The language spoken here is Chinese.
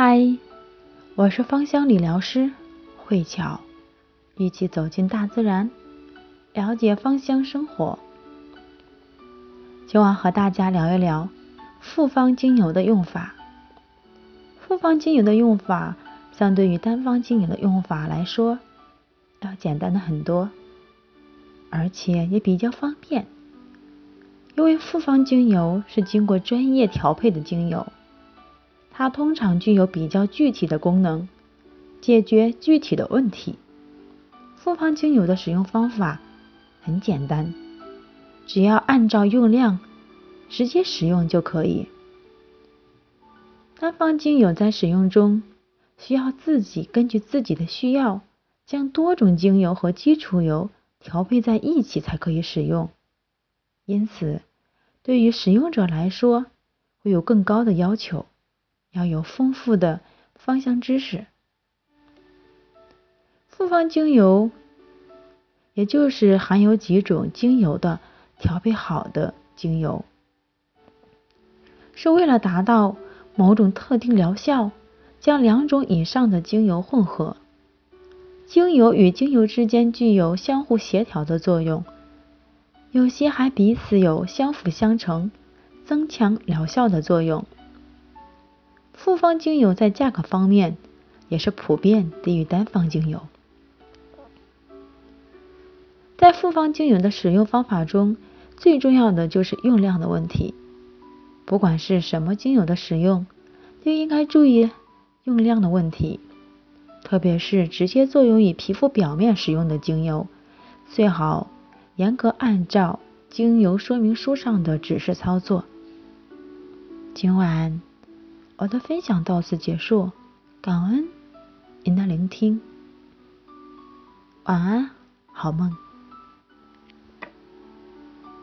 嗨，我是芳香理疗师慧巧，一起走进大自然，了解芳香生活。今晚和大家聊一聊复方精油的用法。复方精油的用法，相对于单方精油的用法来说，要简单的很多，而且也比较方便。因为复方精油是经过专业调配的精油。它通常具有比较具体的功能，解决具体的问题。复方精油的使用方法很简单，只要按照用量直接使用就可以。单方精油在使用中需要自己根据自己的需要，将多种精油和基础油调配在一起才可以使用。因此，对于使用者来说会有更高的要求。要有丰富的芳香知识。复方精油，也就是含有几种精油的调配好的精油，是为了达到某种特定疗效，将两种以上的精油混合。精油与精油之间具有相互协调的作用，有些还彼此有相辅相成、增强疗效的作用。复方精油在价格方面也是普遍低于单方精油。在复方精油的使用方法中，最重要的就是用量的问题。不管是什么精油的使用，都应该注意用量的问题。特别是直接作用于皮肤表面使用的精油，最好严格按照精油说明书上的指示操作。今晚。我的分享到此结束，感恩您的聆听，晚安，好梦。